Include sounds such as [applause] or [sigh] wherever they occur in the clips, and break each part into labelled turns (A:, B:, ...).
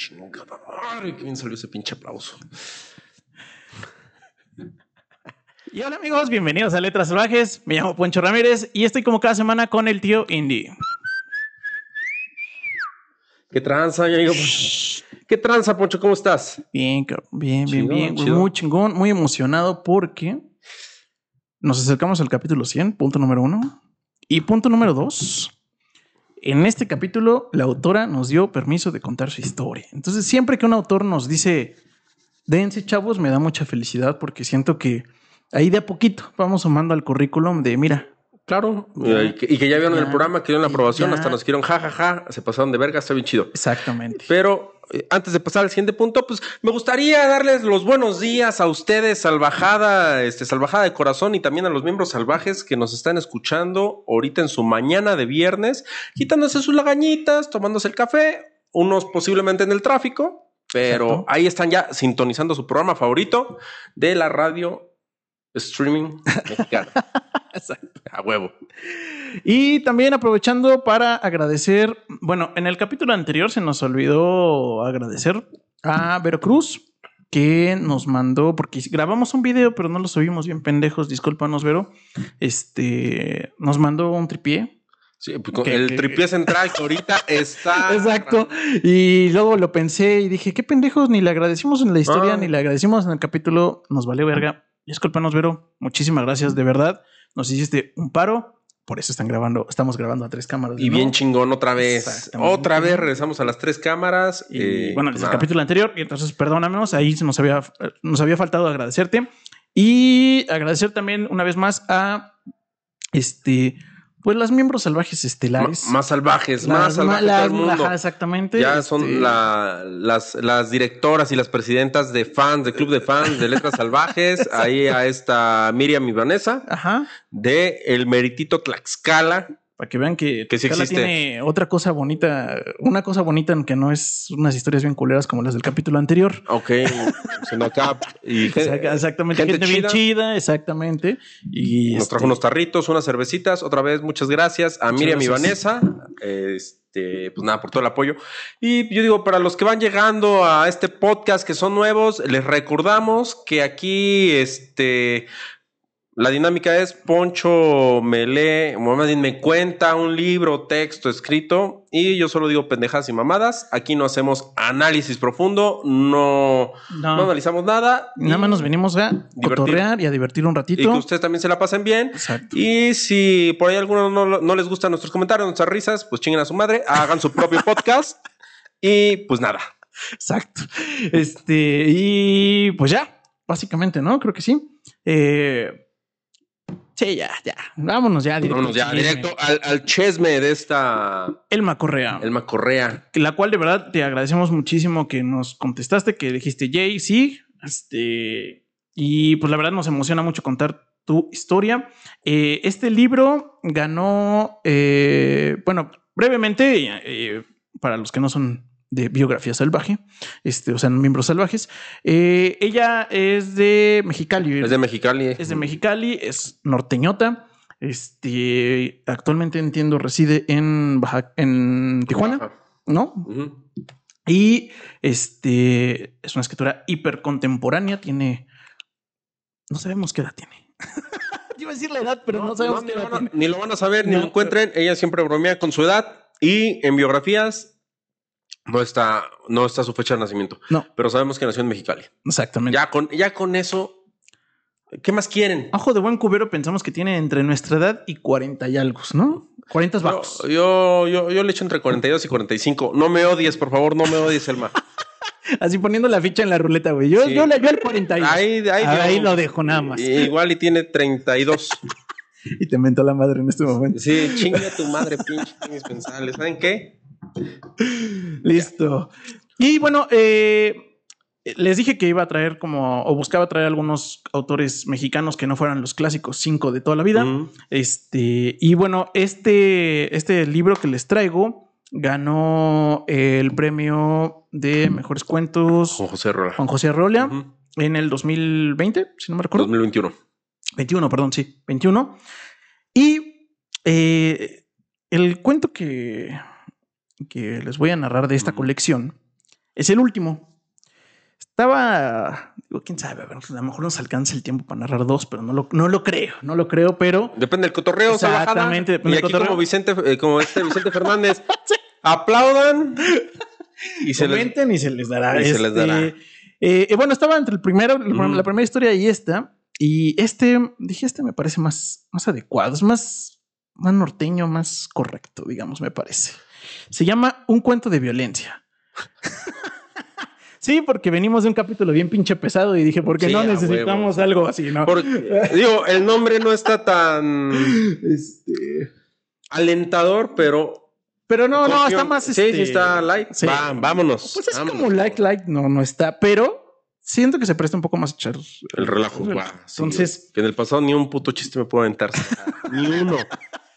A: Chingada madre, qué bien salió ese pinche aplauso.
B: Y hola amigos, bienvenidos a Letras Salvajes. Me llamo Poncho Ramírez y estoy como cada semana con el tío Indy.
A: ¿Qué tranza, amigo? ¿Qué tranza, Poncho? ¿Cómo estás?
B: Bien, bien, bien,
A: Chido,
B: bien.
A: chido.
B: Muy chingón, muy emocionado porque nos acercamos al capítulo 100, punto número uno. Y punto número dos. En este capítulo, la autora nos dio permiso de contar su historia. Entonces, siempre que un autor nos dice, dense chavos, me da mucha felicidad porque siento que ahí de a poquito vamos sumando al currículum de, mira,
A: Claro. Y que, y que ya vieron
B: Ya.
A: el programa, que dieron la aprobación,
B: ya.
A: hasta nos quieren jajaja, se pasaron de verga, está bien chido.
B: exactamente.
A: Pero antes de pasar al siguiente punto, pues me gustaría darles los buenos días a ustedes, salvajada, este, salvajada de corazón y también a los miembros salvajes que nos están escuchando ahorita en su mañana de viernes, quitándose sus lagañitas, tomándose el café, unos posiblemente en el tráfico, pero
B: Exacto.
A: ahí están ya sintonizando su programa favorito de la radio streaming mexicana. [laughs] A huevo.
B: Y también aprovechando para agradecer, bueno, en el capítulo anterior se nos olvidó agradecer a Veracruz que nos mandó, porque grabamos un video, pero no lo subimos bien pendejos, discúlpanos, Vero. Este nos mandó un tripié.
A: Sí, pues,
B: Que-
A: el
B: que-
A: tripié central que ahorita [laughs] está.
B: Exacto. Y luego lo pensé y dije, qué pendejos, ni le agradecimos en la historia,
A: Ah.
B: ni le agradecimos en el capítulo. Nos valió verga. Discúlpanos, Vero. Muchísimas gracias, de verdad. Nos hiciste un paro. Por eso están grabando, estamos grabando a tres cámaras.
A: Y bien
B: nuevo.
A: chingón otra vez. Otra vez regresamos a las tres cámaras.
B: Y
A: Eh,
B: bueno,
A: pues
B: desde el
A: nada.
B: capítulo anterior, y entonces perdónanos, ahí nos había, nos había faltado agradecerte. Y agradecer también una vez más a este, pues las miembros salvajes estelares.
A: más salvajes,
B: Las-
A: más salvajes
B: las-
A: mundo.
B: ajá, exactamente.
A: Ya
B: este,
A: son la- las, las directoras y las presidentas de fans, de club de fans de Letras Salvajes. [laughs] Ahí a esta Miriam y Vanessa
B: Ajá.
A: de El Meritito Tlaxcala.
B: Para que vean que,
A: Que sí
B: tiene otra cosa bonita, una cosa bonita en que no es unas historias bien culeras como las del capítulo anterior.
A: Ok, sino acá. Y [laughs]
B: Exact- Exactamente,
A: gente
B: gente, bien
A: chida.
B: exactamente. Y
A: Nos
B: este,
A: trajo unos tarritos, unas cervecitas. Otra vez, muchas gracias a
B: Muchas
A: Miriam y
B: gracias.
A: Vanessa. Este, pues nada, por todo el apoyo. Y yo digo, para los que van llegando a este podcast que son nuevos, les recordamos que aquí, este, la dinámica es Poncho me lee, más bien me cuenta un libro, texto escrito, y yo solo digo pendejadas y mamadas. Aquí no hacemos análisis profundo, no,
B: no,
A: no analizamos nada.
B: nada más nos venimos a cotorrear y a divertir un
A: Y
B: ratito.
A: que ustedes también se la pasen bien.
B: Exacto.
A: Y si por ahí alguno no, no les gustan nuestros comentarios, nuestras risas, pues chinguen a su madre, hagan su propio [laughs] podcast. Y pues nada.
B: Exacto. Este, y pues ya, básicamente, ¿no? Creo que sí. Eh, sí, ya, ya. Vámonos ya directo.
A: Vámonos ya directo al, al chesme de esta
B: Elma Correa.
A: Elma Correa.
B: la cual de verdad te agradecemos muchísimo que nos contestaste, que dijiste Jay, sí. Este, y pues la verdad nos emociona mucho contar tu historia. Eh, este libro ganó, eh, bueno, brevemente, eh, para los que no son de biografía salvaje, este, o sea, miembros salvajes, eh, ella es de Mexicali.
A: Es de Mexicali.
B: Es de Mexicali, es norteñota. Este, actualmente entiendo reside en Baja, en Tijuana. ¿no? Y este es una escritora hiper contemporánea. Tiene. No sabemos qué edad tiene. [laughs] Iba a decir la edad, pero no, sabemos
A: ni,
B: qué edad
A: van a,
B: tiene.
A: ni lo van a saber, ni lo encuentren. Ella siempre bromea con su edad. Y en biografías no está, no está su fecha de nacimiento.
B: No,
A: Pero sabemos que nació en Mexicali.
B: exactamente.
A: Ya con, ya con eso. ¿Qué más quieren?
B: Ojo de buen cubero, pensamos que tiene entre nuestra edad y 40 y algo, ¿no? 40
A: Yo,
B: bajos.
A: yo, yo, yo le echo entre 42 y 45. No me odies, por favor, no me odies, Elma. [laughs]
B: Así poniendo la ficha en la ruleta, güey. Yo,
A: Sí.
B: yo, le- yo el 40 y
A: Ahí, ahí,
B: ahí
A: yo-
B: lo dejo nada más.
A: Igual y tiene 32. [laughs]
B: Y te mentó la madre en este momento.
A: Sí, chingue a tu madre, pinche indispensable. ¿Saben qué? [laughs]
B: Listo. Y bueno, eh, les dije que iba a traer como, o buscaba traer algunos autores mexicanos que no fueran los clásicos cinco de toda la vida.
A: Mm.
B: Este, y bueno, este, este libro que les traigo ganó el premio de mejores cuentos
A: José Rola.
B: Juan José
A: Ujú.
B: en el 2020, si no me recuerdo.
A: 2021.
B: 21, perdón, sí, 21. Y eh, el cuento que, que les voy a narrar de esta colección Es el último. Estaba, digo, quién sabe, a, ver, a lo mejor nos alcanza el tiempo para narrar dos, pero no lo, no lo creo, no lo creo, pero
A: Depende del cotorreo.
B: Exactamente, depende
A: Y
B: del
A: aquí
B: cotorreo.
A: como Vicente, eh, como este Vicente Fernández, [laughs] aplaudan [laughs] y se les...
B: comenten y se les dará.
A: y se les
B: Este,
A: dará.
B: eh, eh, bueno, estaba entre el primero, la,
A: Ujú.
B: la primera historia y esta. Y este, dije, este me parece más, más adecuado, es más, más norteño, más correcto, digamos, me parece. Se llama Un cuento de violencia. sí, porque venimos de un capítulo bien pinche pesado y dije, ¿por qué
A: Sí,
B: no necesitamos algo así? ¿no?
A: Porque, digo, el nombre no está tan
B: Este,
A: alentador, pero...
B: Pero no, no, está más.
A: Sí,
B: este,
A: sí está light.
B: sí.
A: Va, vámonos.
B: Pues es
A: vámonos.
B: como like, like, no, no está, pero siento que se presta un poco más a echar
A: El relajo. va, sí,
B: Entonces,
A: que en el pasado ni un puto chiste me puedo aventar. [laughs] ni uno.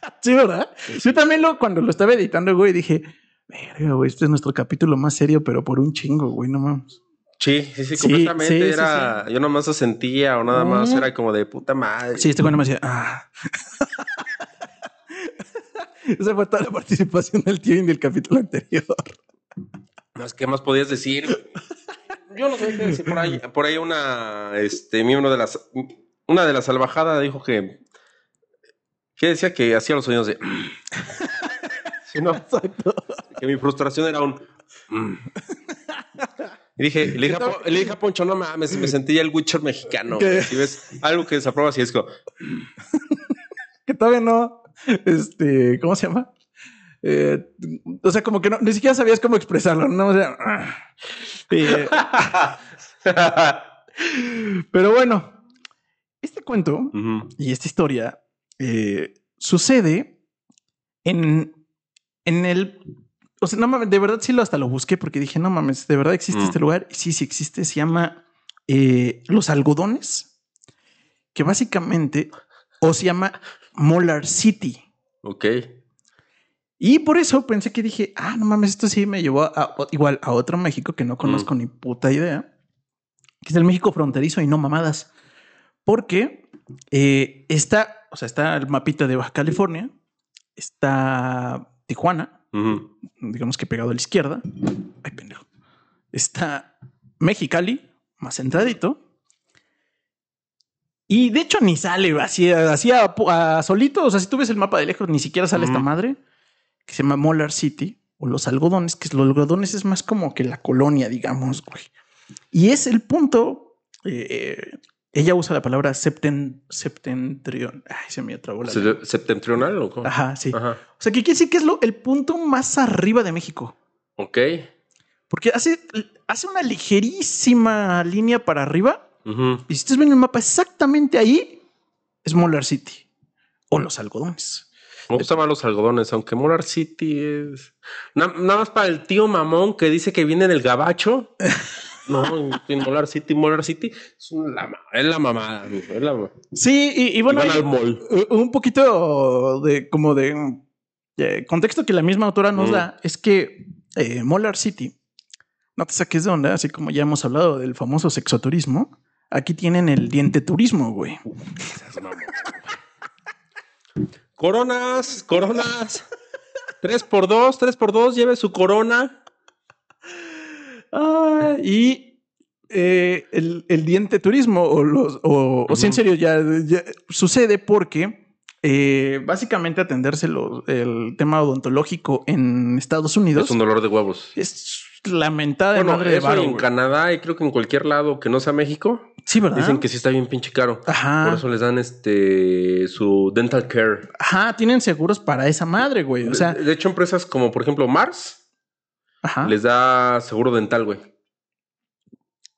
A: [laughs]
B: sí, ¿verdad? Yo también lo, cuando lo estaba editando, güey, dije, verga, güey, este es nuestro capítulo más serio, pero por un chingo, güey, no mames.
A: Sí, sí, sí, completamente.
B: sí, sí,
A: era, yo nomás lo sentía o nada más
B: Mm.
A: era como de puta madre.
B: Sí, este güey no me decía, ah. [laughs] Esa fue toda la participación del tío en el capítulo anterior.
A: No, es que más podías decir. [laughs] Yo no sé qué decir por ahí. Por ahí una, este, miembro de las, una de las salvajadas dijo que, que decía que hacía los sonidos de. [laughs] Sí, no,
B: Exacto.
A: que mi frustración era un. Y dije, le dije, a, Po- le dije a Poncho, no mames, me sentía el Witcher mexicano.
B: ¿Qué?
A: Si ves algo que desaprobas y es como, [laughs]
B: Que todavía no, este, ¿cómo se llama? Eh, o sea, como que no, ni siquiera sabías cómo expresarlo, ¿no? O sea. [laughs] Eh, pero bueno, este cuento y esta historia eh, sucede en, en el. O sea, no mames, de verdad sí lo hasta lo busqué porque dije, no mames, de verdad existe
A: Mm.
B: este lugar. Sí, sí existe. Se llama eh, Los Algodones, que básicamente, o se llama Molar City.
A: Ok.
B: Y por eso pensé que dije, ah, no mames, esto sí me llevó a, a- igual a otro México que no conozco ni puta idea, que es el México fronterizo y no mamadas. Porque eh, está, o sea, está el mapita de Baja California, está Tijuana, digamos que pegado a la izquierda. Ay, pendejo. Está Mexicali, más centradito. Y de hecho ni sale así, así a, a solito. O sea, si tú ves el mapa de lejos, ni siquiera sale esta madre que se llama Molar City o los algodones, que los algodones es más como que la colonia, digamos, güey. Y es el punto. eh, ella usa la palabra septen. Ay, se me trabó la lengua.
A: ¿Se- ¿Septentrional o cómo?
B: Ajá, sí.
A: Ajá.
B: O sea, que quiere decir que es lo, el punto más arriba de México.
A: Ok.
B: Porque hace, hace una ligerísima línea para arriba.
A: Ujú.
B: Y si ustedes ven el mapa exactamente ahí, es Molar City o los algodones.
A: Me gustan más los algodones, aunque Molar City es. Na- nada más para el tío mamón que dice que viene del gabacho. [laughs] No, en Molar City, Molar City es, un- la, ma- es la mamada. Es la mamada.
B: Sí, y, y bueno,
A: al mall.
B: un poquito de como de eh, contexto que la misma autora nos
A: Mm.
B: da es que eh, Molar City, no te saques de onda, así como ya hemos hablado del famoso sexoturismo, aquí tienen el diente turismo, güey.
A: Coronas, coronas. Tres por dos, tres por dos, lleve su corona.
B: Ah, y eh, el, el diente turismo o los o, o sí, en serio ya, ya sucede porque eh, básicamente atenderse los- el tema odontológico en Estados Unidos
A: Es un dolor de huevos.
B: es lamentada
A: Bueno,
B: madre de varo,
A: en. Canadá y creo que en cualquier lado que no sea México,
B: Sí, ¿verdad?
A: dicen que sí está bien pinche caro.
B: Ajá.
A: Por eso les dan este su dental care.
B: Ajá, tienen seguros para esa madre, güey. O sea,
A: de, de hecho, empresas como por ejemplo Mars
B: ajá.
A: les da seguro dental, güey.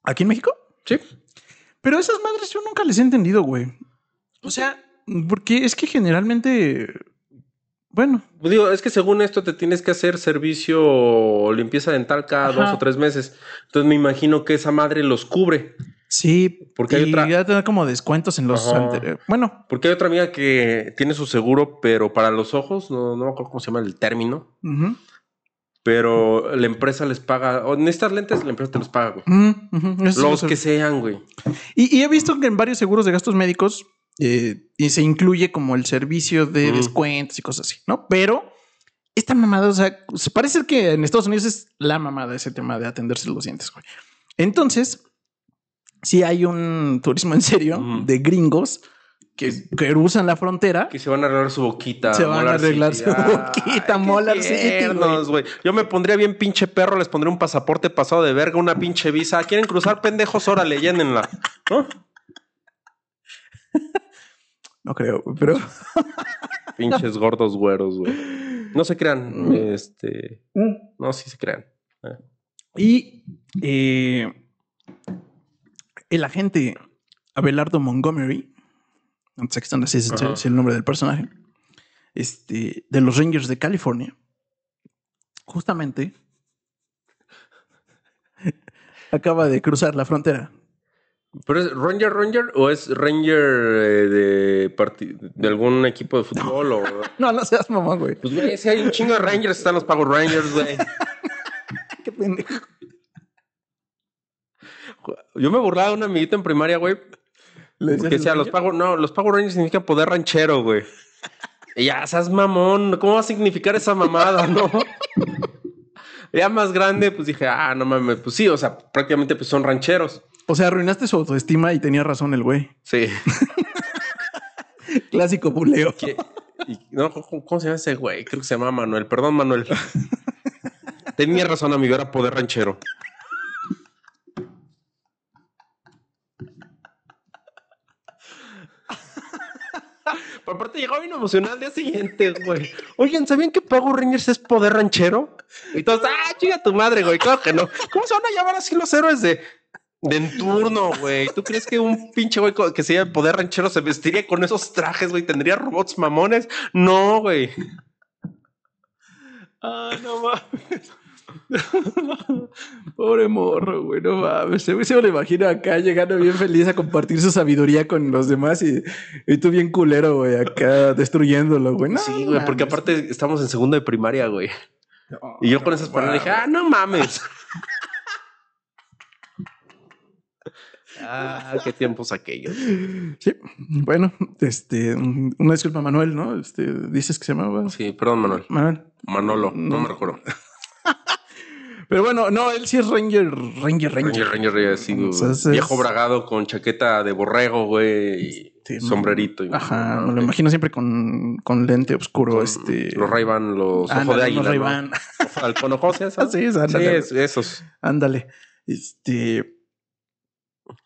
B: ¿Aquí en México?
A: Sí.
B: Pero esas madres yo nunca les he entendido, güey. O sea, porque es que generalmente, bueno,
A: digo, es que según esto te tienes que hacer servicio o limpieza dental cada
B: Ajá.
A: dos o tres meses. Entonces me imagino que esa madre los cubre.
B: sí,
A: Porque hay
B: y
A: otra-
B: ya tener como descuentos en los anteriores. Bueno,
A: Porque hay otra amiga que tiene su seguro, pero para los ojos, no, no me acuerdo cómo se llama el término,
B: ujú,
A: pero la empresa les paga, o en estas lentes la empresa te los paga, güey. Los
B: lo
A: que sean, güey.
B: Y, y he visto que en varios seguros de gastos médicos eh, y se incluye como el servicio de descuentos y cosas así, ¿no? Pero esta mamada, o sea, se parece que en Estados Unidos es la mamada ese tema de atenderse los dientes, güey. Entonces, si hay un turismo en serio de gringos que cruzan la frontera.
A: Que se van a arreglar su boquita.
B: Se van a arreglar
A: City.
B: su boquita,
A: qué
B: Molar
A: güey. Yo me pondría bien pinche perro, les pondría un pasaporte pasado de verga, una pinche visa. ¿Quieren cruzar pendejos? Órale, llénenla. ¿No?
B: No creo, pero. [laughs]
A: Pinches gordos güeros, güey. No se crean. Este. No, sí se crean.
B: Y eh, el agente Abelardo Montgomery, no están así, es, es el nombre del personaje, este, de los Rangers de California, justamente [laughs] acaba de cruzar la frontera.
A: ¿Pero es Ranger Ranger o es Ranger eh, de, algún equipo de fútbol? O... [laughs]
B: No, no seas mamá, güey.
A: Pues, güey, si hay un chingo de Rangers, están los Power Rangers, güey. [laughs]
B: Qué pendejo.
A: Yo me burlaba de un amiguito en primaria, güey, que
B: al
A: los. Power, no, los Power Rangers significa poder ranchero, güey. Ya, seas mamón, ¿cómo va a significar esa mamada, no? [laughs] Ya más grande, pues dije, ah, no mames, pues sí, o sea, prácticamente pues son rancheros.
B: O sea, arruinaste su autoestima y tenía razón el güey.
A: Sí. [laughs]
B: Clásico buleo.
A: No, ¿cómo, cómo se llama ese güey? Creo que se llama Manuel. Perdón, Manuel. [laughs] Tenía razón, amigo, era poder ranchero. Pero aparte llegó bien emocionado al día siguiente, güey. Oigan, ¿sabían que Power Rangers es poder ranchero? Y todos, ah, chica tu madre, güey. Claro no. ¿Cómo se van a llamar así los héroes de, de en turno, güey? ¿Tú crees que un pinche güey que se llama poder ranchero se vestiría con esos trajes, güey? ¿Tendría robots mamones? No, güey.
B: Ah, no mames. [laughs] Pobre morro, güey, no mames. Se me lo imagino acá llegando bien feliz a compartir su sabiduría con los demás y, y tú bien culero, güey, acá destruyéndolo, güey. No,
A: sí, güey, porque aparte estamos en segundo de primaria, güey. Y yo con esas palabras dije, ah, no mames. [laughs] ah, qué tiempos aquellos.
B: Sí, bueno, este, una disculpa, Manuel, ¿no? Este, dices que se llamaba
A: Sí, perdón, Manuel.
B: Manuel.
A: Manolo, no,
B: No.
A: me recuerdo. [laughs]
B: Pero bueno, no, él sí es Ranger, Ranger, Ranger.
A: Ranger, Ranger, así,
B: O sea, ese
A: viejo
B: es-
A: bragado con chaqueta de borrego, güey, y
B: Sí,
A: sombrerito. y-
B: Ajá, me lo imagino siempre con, con lente oscuro, este.
A: Los ray los ojos
B: ándale,
A: de águila.
B: los
A: ¿no?
B: Ray-Ban.
A: Halcón ojos, [laughs] ¿esas?
B: Sí, es,
A: es- esos.
B: Ándale. Este.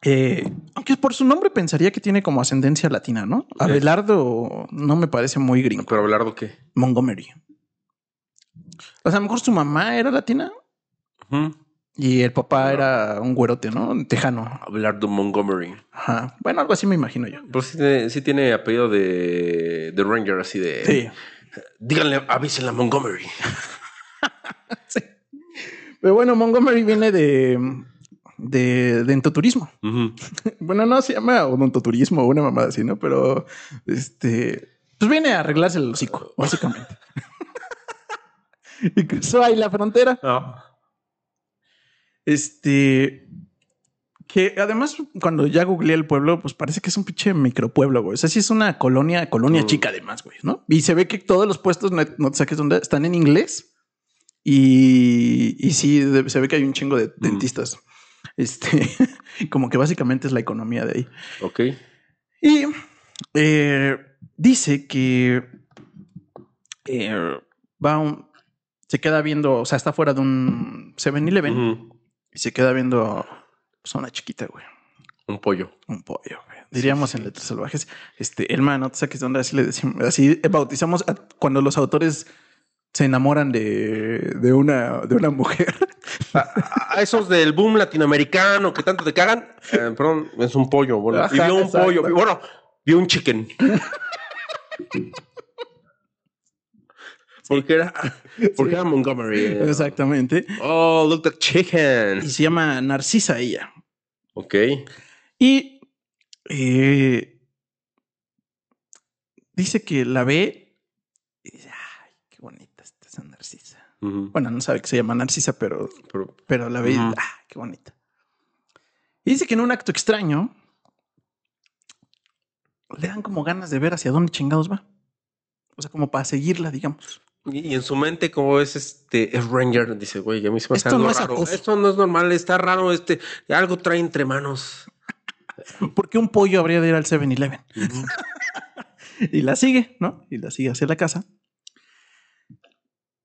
B: eh, aunque por su nombre pensaría que tiene como ascendencia latina, ¿no? Abelardo no me parece muy gringo.
A: Pero Abelardo, ¿qué?
B: Montgomery. O sea, a lo mejor su mamá era latina Y el papá era un güerote, ¿no? Tejano.
A: Abelardo Montgomery.
B: Ajá. Bueno, algo así me imagino yo.
A: Pero sí tiene, sí tiene apellido de, de Ranger, así de.
B: Sí.
A: Díganle, avísenle a Montgomery. [laughs]
B: sí. Pero bueno, Montgomery viene de. de, de entoturismo. [laughs] Bueno, no se llama odontoturismo o una mamada así, ¿no? Pero este. Pues viene a arreglarse el hocico, básicamente. [laughs] y cruzó ahí la frontera.
A: Ah.
B: Este. Que además, cuando ya googleé el pueblo, pues parece que es un pinche micropueblo, güey. O sea, sí es una colonia, colonia
A: Mm.
B: chica, además, güey, ¿no? Y se ve que todos los puestos, no, no te saques dónde, están en inglés. Y, y sí, de- se ve que hay un chingo de dentistas. Este, [laughs] como que básicamente es la economía de ahí.
A: Ok.
B: Y eh, dice que eh, va un- se queda viendo, o sea, está fuera de un 7-Eleven
A: Ujú.
B: Y se queda viendo pues, a una chiquita, güey,
A: Un pollo.
B: un pollo, güey. Diríamos en letras salvajes, este, el man, no te saques de onda, así le decimos, así bautizamos a- cuando los autores se enamoran de, de una, de una mujer. [laughs]
A: A, a esos del boom latinoamericano que tanto te cagan. eh, perdón, es un pollo. Bueno, y vio un
B: exacto.
A: pollo. y Bueno, vio un chicken. [laughs] Porque era, [laughs] porque era Montgomery.
B: Exactamente.
A: Oh, look that chicken.
B: Y se llama Narcisa ella.
A: Ok.
B: Y eh, dice que la ve y dice, ay, qué bonita está esa Narcisa. Bueno, no sabe que se llama Narcisa, pero,
A: Pero-
B: pero la ve y
A: Ujú.
B: dice, ah, qué bonita. Y dice que en un acto extraño le dan como ganas de ver hacia dónde chingados va. O sea, como para seguirla, digamos.
A: Y, y en su mente, como es este es Ranger, dice, güey, a mí se me hace
B: Esto
A: algo
B: no es
A: raro.
B: acoso.
A: Esto no es normal, está raro, este, algo trae entre manos. [laughs]
B: ¿Por qué un pollo habría de ir al 7-Eleven? [laughs] y la sigue, ¿no? Y la sigue hacia la casa.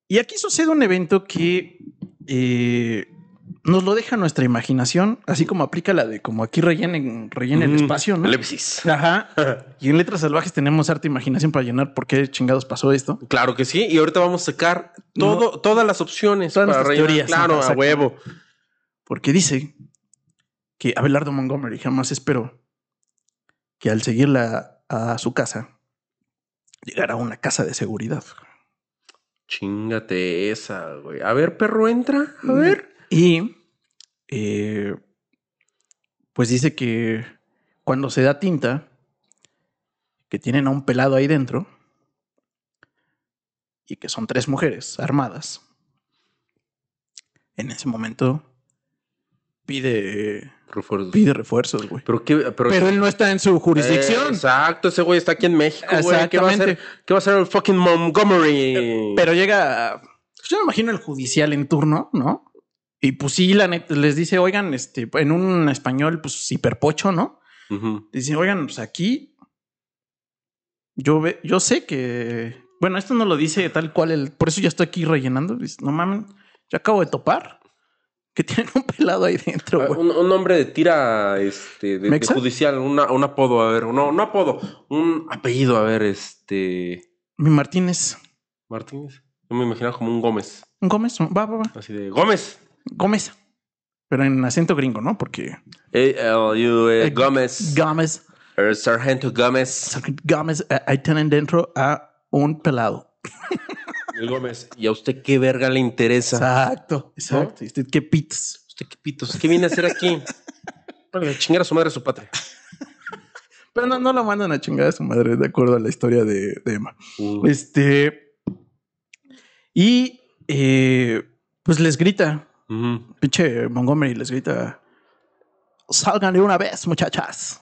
B: Y aquí sucede un evento que eh, nos lo deja nuestra imaginación, así como aplica la de como aquí rellenen, rellena el
A: Mm,
B: espacio, ¿no?
A: Elipsis.
B: Ajá. [laughs] Y en Letras Salvajes tenemos harta imaginación para llenar por qué chingados pasó esto.
A: Claro que sí, y ahorita vamos a sacar todo, todas las opciones
B: Todas
A: para rellenar.
B: teorías,
A: Claro, a huevo.
B: Porque dice que Abelardo Montgomery jamás esperó que al seguirla a su casa llegara a una casa de seguridad.
A: Chingate esa, güey. A ver, perro, entra. A ver.
B: Y eh, pues dice que cuando se da tinta, que tienen a un pelado ahí dentro y que son tres mujeres armadas. En ese momento pide,
A: Refuerzos.
B: pide refuerzos, güey.
A: Pero qué, pero,
B: Pero él no está en su jurisdicción.
A: Eh, exacto, ese güey está aquí en México, güey. ¿Qué va a hacer?
B: Exactamente.
A: ¿Qué va a hacer el fucking Montgomery?
B: Pero llega, pues yo me imagino el judicial en turno, ¿no? Y pues sí, la neta, les dice, oigan, este, en un español, pues hiperpocho, ¿no?
A: Ujú.
B: Dice, oigan, pues aquí yo, ve, yo sé que, bueno, esto no lo dice tal cual, el, por eso ya estoy aquí rellenando. Dice, no mames, yo acabo de topar que tienen un pelado ahí dentro,
A: Ah, un, un nombre de tira este, de, judicial, una- un apodo, a ver, no, no apodo, un apellido, a ver, este.
B: Mi Martínez.
A: Martínez. Yo me imaginaba como un Gómez.
B: ¿Un Gómez? Va, va, va.
A: Así de Gómez.
B: Gómez. Pero en acento gringo, ¿no? Porque
A: A-L-U,
B: Eh,
A: Gómez.
B: Gómez,
A: El Sargento Gómez.
B: Sargento Gómez, eh, ahí tienen dentro a un pelado.
A: El Gómez. ¿Y a usted qué verga le interesa?
B: Exacto, exacto. ¿Y usted qué pitos?
A: ¿Usted qué pitos? ¿Qué viene a hacer aquí? Para chingar a su madre a su patria.
B: Pero no, no lo mandan a chingar a su madre, de acuerdo a la historia de, de Emma.
A: Uh,
B: Este. Y eh, pues les grita, pinche Montgomery les grita: Salgan de una vez, muchachas.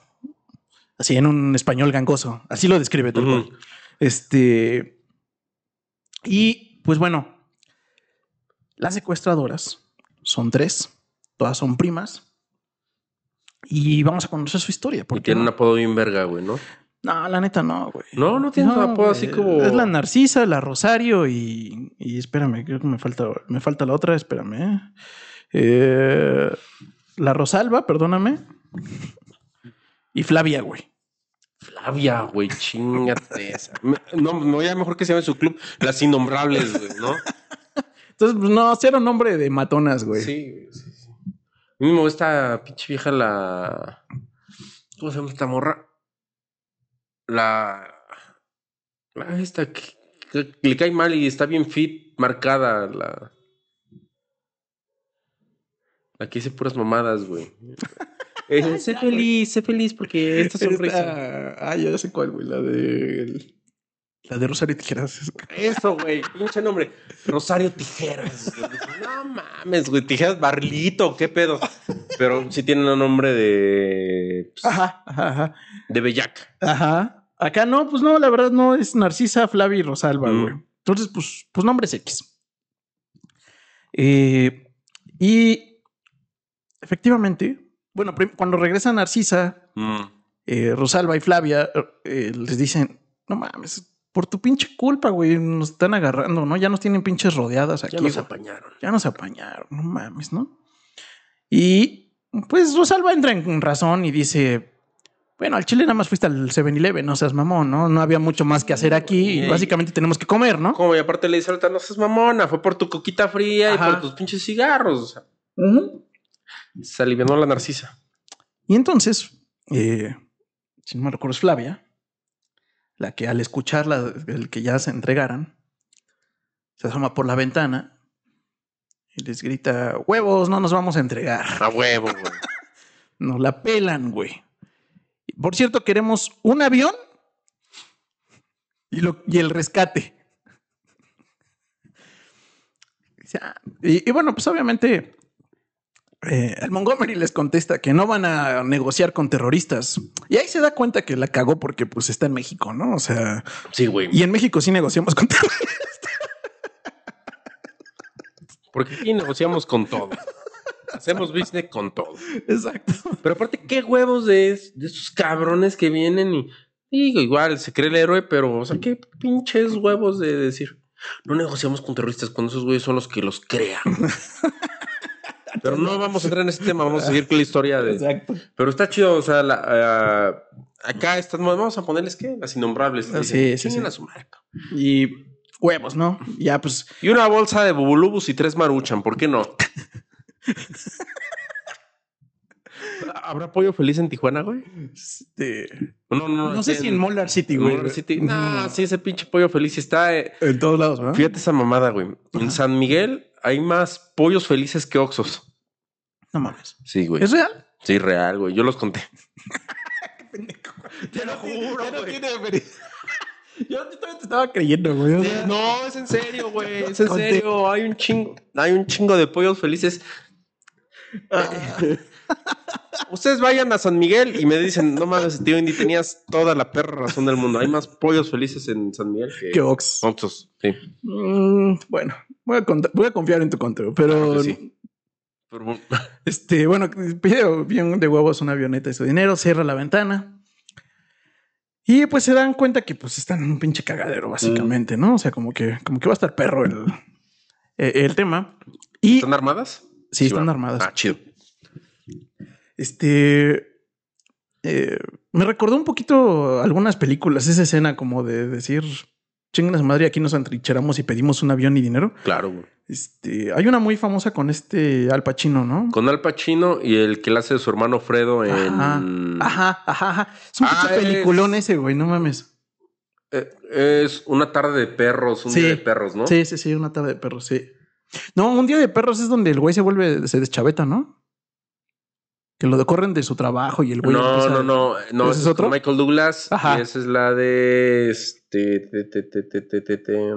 B: Así en un español gangoso. Así lo describe tal cual. Este. Y pues bueno, las secuestradoras son tres, todas son primas. Y vamos a conocer su historia.
A: Porque
B: Porque
A: tiene
B: no?
A: un apodo bien verga, güey, ¿no?
B: No, la neta no, güey.
A: No, no tiene un apodo así como.
B: Es la Narcisa, la Rosario y, y espérame, creo que me falta, me falta la otra, espérame. ¿eh? La Rosalba, perdóname. Y Flavia, güey.
A: Flavia, güey, chingate esa. No, no, ya mejor que se llame su club Las Innombrables, güey, ¿no?
B: Entonces, pues no, cero nombre de matonas, güey.
A: Sí, sí, sí. Mismo esta pinche vieja, la. ¿Cómo se llama esta morra? La. La esta que, que le cae mal y está bien fit, marcada, la. La que dice puras mamadas, güey. Eh, [laughs] sé feliz, sé feliz porque esta sonrisa.
B: Esta- Ah, ya sé cuál, güey. La de. La de Rosario Tijeras.
A: Eso, güey, pinche nombre. Rosario Tijeras. güey. No mames, güey, Tijeras Barlito, qué pedo. Pero sí tiene un nombre de. pues,
B: Ajá, ajá, ajá.
A: de Bellac.
B: Ajá. Acá no, pues no, la verdad no es Narcisa, Flavia y Rosalba,
A: Mm.
B: güey. Entonces, pues, pues nombres X. Eh, y efectivamente, bueno, cuando regresa Narcisa,
A: Mm.
B: eh, Rosalba y Flavia eh, les dicen, no mames, por tu pinche culpa, güey, nos están agarrando, ¿no? Ya nos tienen pinches rodeadas aquí.
A: Ya nos
B: güey.
A: apañaron.
B: Ya nos apañaron, no mames, ¿no? Y pues Rosalba entra en razón y dice, bueno, al Chile nada más fuiste al 7-Eleven, no seas mamón, ¿no? No había mucho más que hacer aquí y básicamente tenemos que comer, ¿no?
A: Como y aparte le dice ahorita, no seas mamona, fue por tu coquita fría
B: Ajá.
A: y por tus pinches cigarros. O sea, se alivianó la narcisa.
B: Y entonces, eh, si no me recuerdo, es Flavia, la que al escuchar la- el que ya se entregaran, se asoma por la ventana y les grita, huevos, no nos vamos a entregar.
A: A huevo, güey. [laughs]
B: Nos la pelan, güey. Por cierto, queremos un avión y, lo- y el rescate. [laughs] Y bueno, pues obviamente eh, el Montgomery les contesta que no van a negociar con terroristas. Y ahí se da cuenta que la cagó porque pues está en México, ¿no? O sea,
A: Sí, güey.
B: y en México sí negociamos con [laughs] terroristas.
A: Porque aquí negociamos con todo. Hacemos business con todo.
B: Exacto.
A: Pero aparte, qué huevos de, de esos cabrones que vienen y digo, igual se cree el héroe, pero, o sea, qué pinches huevos de decir. No negociamos con terroristas cuando esos güeyes son los que los crean. [laughs] pero no vamos a entrar en ese tema, vamos a seguir con la historia de.
B: Exacto.
A: Pero está chido, o sea, la, ah, acá están, vamos a ponerles qué? Las innombrables.
B: Ah, sí, sí,
A: "Chinguen
B: sí.
A: a su madre, cabrón".
B: Y huevos, ¿no? Ya, pues.
A: Y una bolsa de bubulubus y tres maruchan, ¿por qué no? [laughs] ¿Habrá pollo feliz en Tijuana, güey?
B: Este,
A: No, no,
B: no sé si en Molar City, güey.
A: Molar City. Nah, sí, ese pinche pollo feliz está. eh,
B: En todos lados, ¿verdad?
A: Fíjate esa mamada, güey. En San Miguel hay más pollos felices que oxos.
B: No mames.
A: Sí, güey.
B: ¿Es real?
A: Sí, real, güey. Yo los conté.
B: Te
A: lo juro, güey.
B: Yo todavía te estaba creyendo, güey. o sea,
A: No, es en serio, güey. [laughs] Es en
B: Conté.
A: serio. Hay un chingo. Hay un chingo de pollos felices. [laughs] Ustedes vayan a San Miguel y me dicen, no mames, tío Indy, tenías toda la perra razón del mundo. Hay más pollos felices en San Miguel que
B: Que Ox.
A: oxos. Sí.
B: Mm, bueno, voy a, cont- voy a confiar en tu conteo, pero
A: Claro que sí. Pero, [laughs]
B: este, bueno, pide bien de huevos una avioneta y su dinero, cierra la ventana. Y pues se dan cuenta que pues están en un pinche cagadero, básicamente, ¿no? O sea, como que, como que va a estar perro el, eh, el tema. Y
A: ¿Están armadas?
B: sí, están armadas.
A: Ah, chido.
B: Este. eh, me recordó un poquito algunas películas, esa escena como de decir, chingan a su madre, aquí nos antrincheramos y pedimos un avión y dinero.
A: Claro, güey.
B: Este, hay una muy famosa con este Al Pacino, ¿no?
A: Con Al Pacino y el que le hace de su hermano Fredo en.
B: Ajá, ajá, ajá, ajá. Es un
A: Ah, es-
B: peliculón ese, güey, no mames.
A: Eh, es una tarde de perros, un
B: Sí.
A: día de perros, ¿no?
B: Sí, sí, sí, una tarde de perros, sí. No, un día de perros es donde el güey se vuelve, se deschaveta, ¿no? Que lo corren de su trabajo y el güey.
A: No, no, no, no.
B: ¿Ese es otro?
A: Michael Douglas.
B: Ajá.
A: Y esa es la de. Este. Te, te, te, te.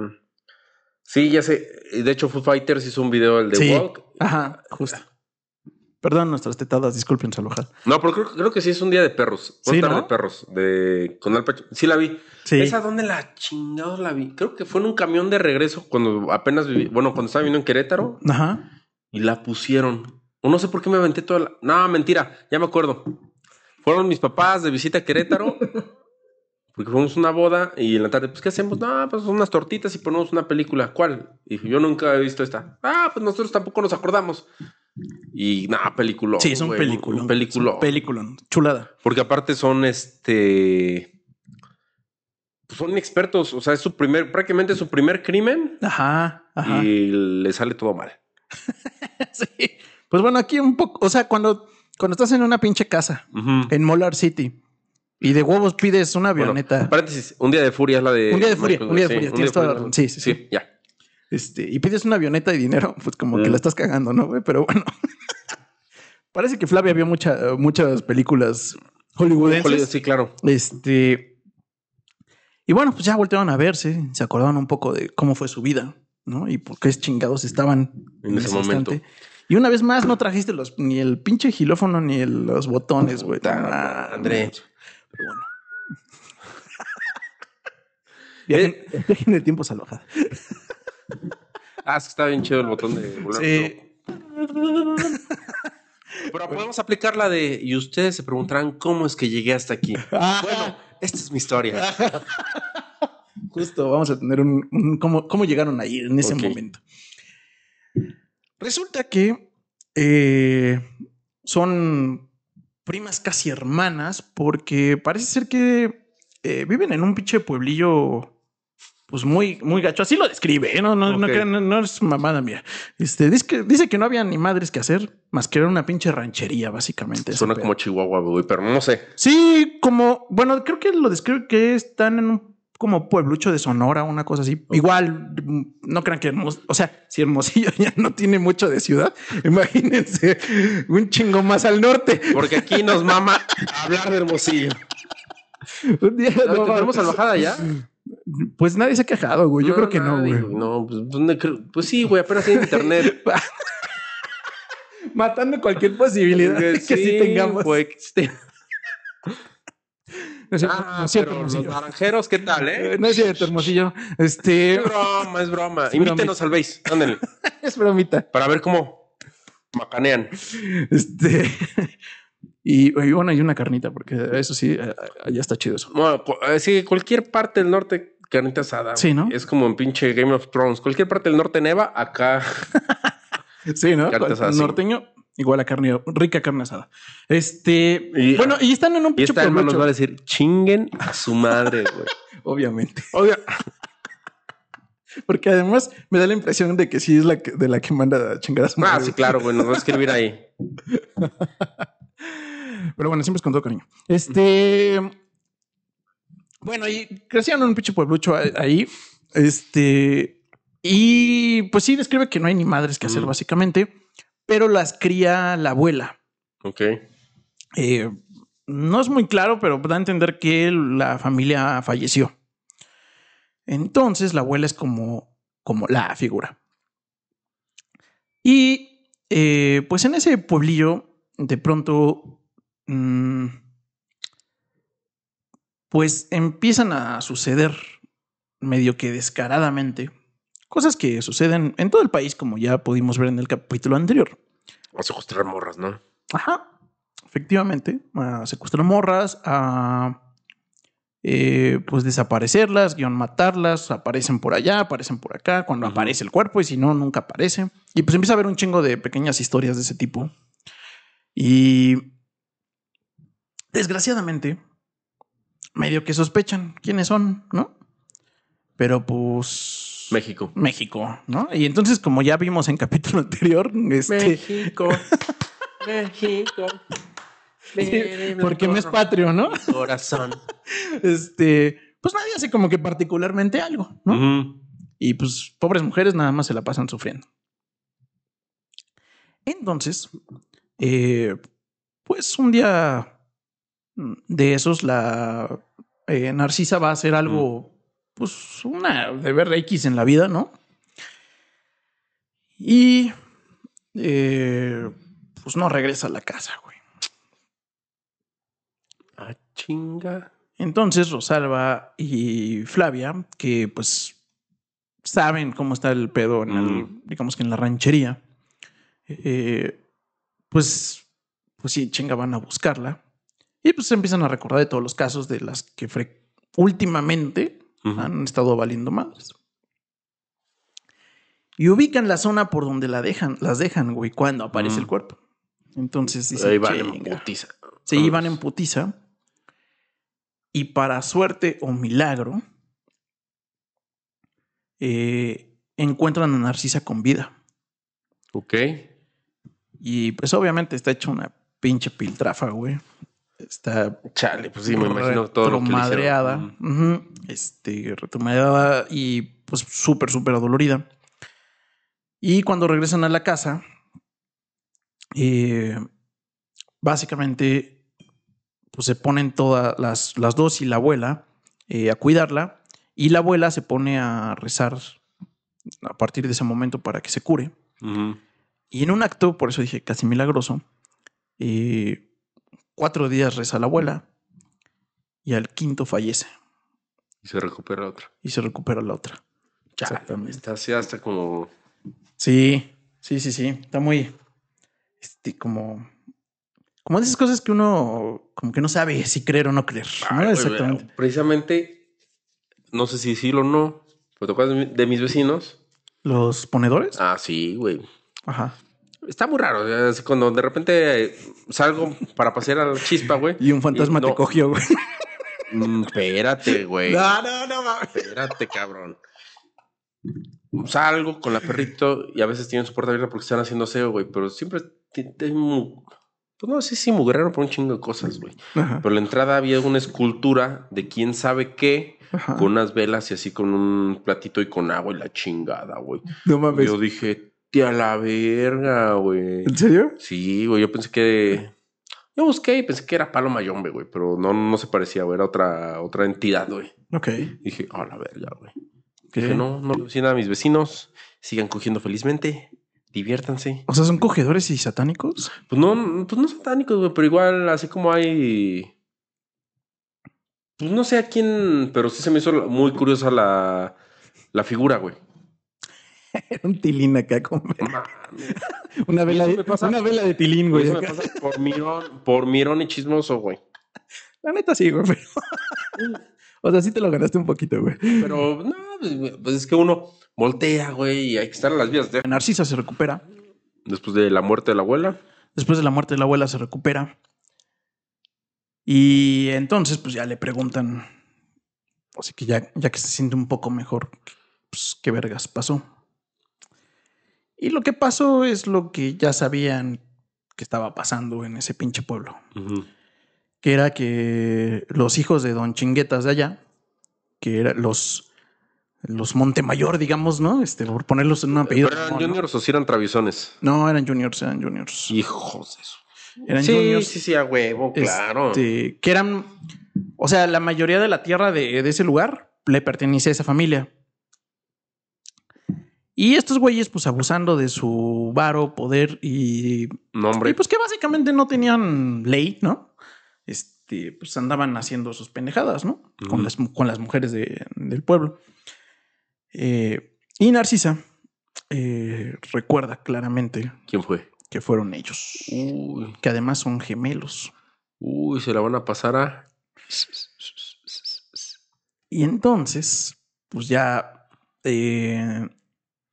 A: Sí, ya sé. De hecho, Foo Fighters hizo un video, el de
B: Sí.
A: Walk.
B: Ajá, justo. Perdón nuestras tetadas, disculpen, salvajas.
A: No, pero creo, creo que sí es un día de perros. Una
B: Sí,
A: de perros. De, con Al Pacino. Sí, la vi.
B: Sí.
A: ¿Esa dónde la chingados la vi? Creo que fue en un camión de regreso cuando apenas viví. Bueno, cuando estaba viviendo en Querétaro.
B: Ajá.
A: y la pusieron. O no sé por qué me aventé toda la. No, mentira, ya me acuerdo. Fueron mis papás de visita a Querétaro. [laughs] Porque fuimos a una boda y en la tarde, pues, ¿qué hacemos? No, pues unas tortitas y ponemos una película. ¿Cuál? Y dije, yo nunca he visto esta. Ah, pues nosotros tampoco nos acordamos. Y nada, película.
B: Sí, es un película.
A: Película.
B: Chulada.
A: Porque aparte son este. pues, son expertos. O sea, es su primer, prácticamente su primer crimen.
B: Ajá. Ajá.
A: Y le sale todo mal. [laughs]
B: Sí. Pues bueno, aquí un poco, o sea, cuando, cuando estás en una pinche casa en Molar City y de huevos pides una
A: Bueno,
B: avioneta
A: paréntesis, un día de furia es la de.
B: Un día de furia, un día de
A: sí,
B: furia, tienes toda la
A: furia.
B: razón. Sí, sí, sí.
A: ya.
B: este, y pides una avioneta y dinero, pues como que
A: Mm.
B: la estás cagando, ¿no? güey? Pero bueno. [laughs] Parece que Flavia vio mucha- muchas películas hollywoodenses.
A: Hollywood, Sí, claro.
B: Este. Y bueno, pues ya voltearon a verse, se acordaban un poco de cómo fue su vida, ¿no? Y por qué chingados estaban
A: En ese momento.
B: Y una vez más no trajiste los, ni el pinche gilófono ni el- los botones, güey.
A: Madre.
B: Pero bueno. [laughs] Viajen, viajen el tiempo salvaje.
A: Ah, es que está bien chido el botón de volar.
B: Sí.
A: Pero podemos aplicar la de. Y ustedes se preguntarán cómo es que llegué hasta aquí. [laughs] Bueno, esta es mi historia. [laughs]
B: Justo, vamos a tener un, un- cómo, cómo llegaron ahí en ese momento. Resulta que eh, son primas casi hermanas porque parece ser que eh, viven en un pinche pueblillo pues muy, muy gacho. Así lo describe, ¿eh? no, no, no, no, no es mamada mía. Este, dice, que, dice que no había ni madres que hacer más que era una pinche ranchería, básicamente.
A: Suena como Chihuahua, güey, pero no sé.
B: Sí, como, bueno, creo que lo describe que están en un como pueblucho de Sonora, una cosa así. Igual, mm, no crean que Hermos- o sea, si Hermosillo [laughs] ya no tiene mucho de ciudad, [laughs] imagínense un chingo más al norte.
A: Porque aquí nos mama hablar de Hermosillo.
B: Un día, no,
A: ¿Tenemos salvajada ya?
B: Pues nadie se ha quejado, güey. Yo creo que no, güey.
A: No, pues. Pues sí, güey, apenas en internet. [laughs]
B: Matando cualquier posibilidad de que sí, tengamos.
A: güey, que
B: No
A: Ah,
B: no es cierto,
A: pero los naranjeros, ¿qué tal, eh?
B: No es cierto, Hermosillo. Este,
A: Es broma, es broma.
B: Es
A: Invítenos al base, ándale, [laughs]
B: es bromita.
A: para ver cómo macanean.
B: Este, [laughs] y, y bueno, hay una carnita, porque eso sí, eh, allá está chido eso.
A: Bueno, eh, sí, cualquier parte del norte, carnita asada.
B: Sí, ¿no?
A: Es como en pinche Game of Thrones. Cualquier parte del norte neva, acá. [laughs]
B: Sí, ¿no?
A: Carne asada.
B: Norteño, igual a carne, rica carne asada. Este,
A: Y-
B: bueno, y están en un
A: Y
B: pinche
A: hermano nos va a decir, chinguen a su madre, güey. [laughs]
B: obviamente.
A: Oiga,
B: Porque además me da la impresión de que sí es la que, de la que manda a chingar a su
A: ah,
B: madre.
A: sí, claro, güey, nos va a escribir ahí. [laughs]
B: Pero bueno, siempre es con todo cariño. Este. Bueno, y crecieron en un pinche pueblucho ahí. Este. Y pues sí, describe que no hay ni madres que hacer,
A: Mm.
B: básicamente, pero las cría la abuela.
A: Ok.
B: Eh, no es muy claro, pero da a entender que la familia falleció. Entonces la abuela es como, como la figura. Y eh, pues en ese pueblillo, de pronto, mm, pues empiezan a suceder medio que descaradamente cosas que suceden en todo el país, como ya pudimos ver en el capítulo anterior.
A: A secuestrar morras, ¿no?
B: Ajá, efectivamente, a secuestrar morras, a eh, pues desaparecerlas, guion matarlas, aparecen por allá, aparecen por acá, cuando aparece el cuerpo y si no, nunca aparece. Y pues empieza a haber un chingo de pequeñas historias de ese tipo. Y desgraciadamente, medio que sospechan quiénes son, ¿no? Pero pues...
A: México.
B: México, ¿no? Y entonces, como ya vimos en capítulo anterior, este,
A: México. [laughs] México.
B: porque me es patrio, ¿no?
A: Corazón.
B: Este, pues nadie hace como que particularmente algo, ¿no? Y pues pobres mujeres nada más se la pasan sufriendo. Entonces, eh, pues un día mm, de esos la eh, Narcisa va a hacer algo, pues una de ver X en la vida, ¿no? Y eh, pues no regresa a la casa, güey.
A: Ah, chinga.
B: Entonces Rosalba y Flavia, que pues saben cómo está el pedo en el,
A: Mm.
B: digamos que en la ranchería, eh, pues, pues sí, chinga, van a buscarla. Y pues empiezan a recordar de todos los casos de las que fre- han estado valiendo madres. Y ubican la zona por donde la dejan, las dejan, güey, cuando aparece el cuerpo. Entonces dicen,
A: Ahí van en putiza.
B: Se iban en putiza. Y para suerte o milagro, eh, encuentran a Narcisa con vida.
A: Ok.
B: Y pues obviamente está hecha una pinche piltrafa, güey. Está
A: Chale, pues sí, me imagino todo lo que le
B: madreada.
A: hicieron. Ujú.
B: Este, y pues súper, súper adolorida. Y cuando regresan a la casa, eh, básicamente pues se ponen todas las, las dos y la abuela eh, a cuidarla. Y la abuela se pone a rezar a partir de ese momento para que se cure. Y en un acto, por eso dije casi milagroso, eh, cuatro días reza la abuela y al quinto fallece
A: Y se recupera otra.
B: y se recupera la otra. Exactamente.
A: está así hasta como.
B: Sí, sí, sí, sí. Está muy, este, como, como esas cosas que uno, como que no sabe si creer o no creer. ¿no?
A: Ay, güey,
B: Exactamente.
A: Precisamente, no sé si decirlo o no, pero te acuerdas de mis vecinos.
B: Los ponedores.
A: Ah, sí, güey.
B: Ajá.
A: Está muy raro. cuando de repente salgo para pasear a la chispa, güey.
B: Y un fantasma
A: Y no.
B: te cogió, güey.
A: Mm, espérate, güey.
B: No, no, no, mames.
A: Espérate, cabrón. Salgo con la perrito y a veces tienen su puerta abierta porque están haciendo aseo, güey. Pero siempre Pues no sé si mugrero por un chingo de cosas, güey. Pero en la entrada había una escultura de quién sabe qué,
B: Ajá.
A: con unas velas y así con un platito y con agua y la chingada, güey.
B: No mames.
A: Yo dije, tía la verga, güey.
B: ¿En serio?
A: Sí, güey, yo pensé que. Yo busqué y pensé que era Palo Mayombe, güey, pero no, no se parecía, güey, era otra, otra entidad, güey.
B: Ok.
A: Dije, a la verga, güey. Dije, no, no le nada a mis vecinos, sigan cogiendo felizmente, diviértanse.
B: O sea, son cogedores y satánicos.
A: Pues no, pues no satánicos, güey, pero igual, así como hay. Pues no sé a quién, pero sí se me hizo muy curiosa la, la figura, güey.
B: Era [laughs] un tilín acá como
A: Mames. [laughs]
B: una vela, de,
A: pasa-
B: una vela de tilín, güey.
A: Eso me
B: acá.
A: pasa por mirón, por mirón y chismoso, güey. [laughs]
B: La neta sí, güey, pero... o sea, sí te lo ganaste un poquito, güey.
A: Pero no, pues, pues es que uno voltea, güey, y hay que estar en las vías de...
B: Narcisa se recupera.
A: Después de la muerte de la abuela.
B: Después de la muerte de la abuela se recupera. Y entonces, pues ya le preguntan, así que ya, ya que se siente un poco mejor, pues qué vergas pasó. Y lo que pasó es lo que ya sabían que estaba pasando en ese pinche pueblo. Que era que los hijos de Don Chinguetas de allá, que eran los, los Montemayor, digamos, ¿no? Este, por ponerlos en un apellido.
A: ¿Pero eran juniors o si eran traviesones?
B: No, eran juniors, eran juniors.
A: Hijos de eso.
B: Eran
A: sí,
B: juniors.
A: sí, sí, a huevo, claro.
B: Este, que eran, o sea, la mayoría de la tierra de, de ese lugar le pertenecía a esa familia. Y estos güeyes, pues abusando de su varo, poder y,
A: No, hombre.
B: y pues que básicamente no tenían ley, ¿no? Este, pues andaban haciendo sus pendejadas, ¿no? con, las, con las mujeres de- del pueblo. Eh, y Narcisa eh, recuerda claramente
A: ¿Quién fue?
B: que fueron ellos,
A: Uy,
B: que además son gemelos.
A: uy, se la van a pasar a...
B: Y entonces, pues ya eh,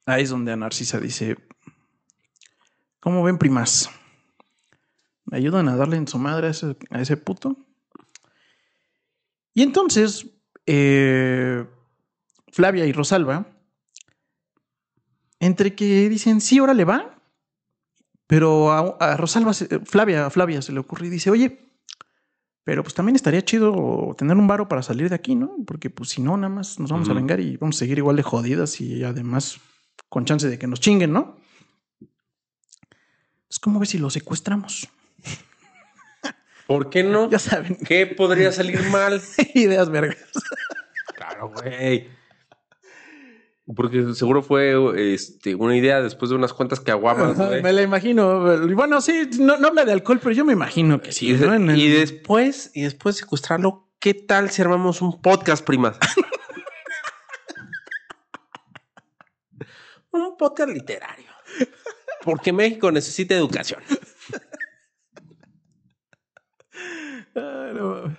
B: ahí es donde Narcisa dice: ¿Cómo ven, primas? ¿Me ayudan a darle en su madre a ese, a ese puto? Y entonces, eh, Flavia y Rosalba, entre que dicen: Sí, ahora le va. Pero a, a Rosalba, se- Flavia, a Flavia se le ocurre y dice: Oye, pero pues también estaría chido tener un varo para salir de aquí, ¿no? Porque pues si no, nada más nos vamos a vengar y vamos a seguir igual de jodidas y además con chance de que nos chinguen, ¿no? Es como ves si lo secuestramos.
A: ¿Por qué no? [laughs]
B: Ya saben,
A: ¿Qué podría salir mal? [laughs]
B: ideas vergas.
A: Claro, güey. Porque seguro fue este, una idea después de unas cuantas caguamas, güey.
B: Me la imagino. Y Bueno, sí, no, no habla de alcohol, pero yo me imagino que sí.
A: y,
B: ¿no?
A: Y después, y después de secuestrarlo, ¿qué tal si armamos un podcast, primas? [laughs] un podcast literario. Porque México necesita educación.
B: Ah, no.